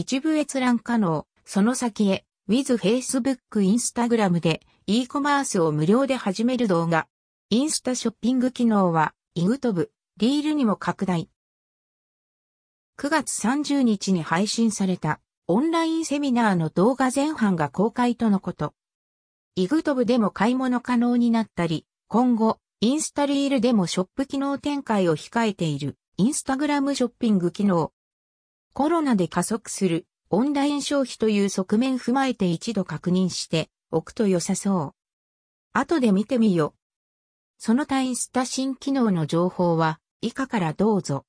一部閲覧可能、その先へ、with Facebook、Instagram で e コマースを無料で始める動画。インスタショッピング機能は、イグトブ、リールにも拡大。9月30日に配信されたオンラインセミナーの動画前半が公開とのこと。イグトブでも買い物可能になったり、今後、インスタリールでもショップ機能展開を控えているインスタグラムショッピング機能。コロナで加速するオンライン消費という側面踏まえて一度確認しておくと良さそう。後で見てみよ。その他インスタ新機能の情報は以下からどうぞ。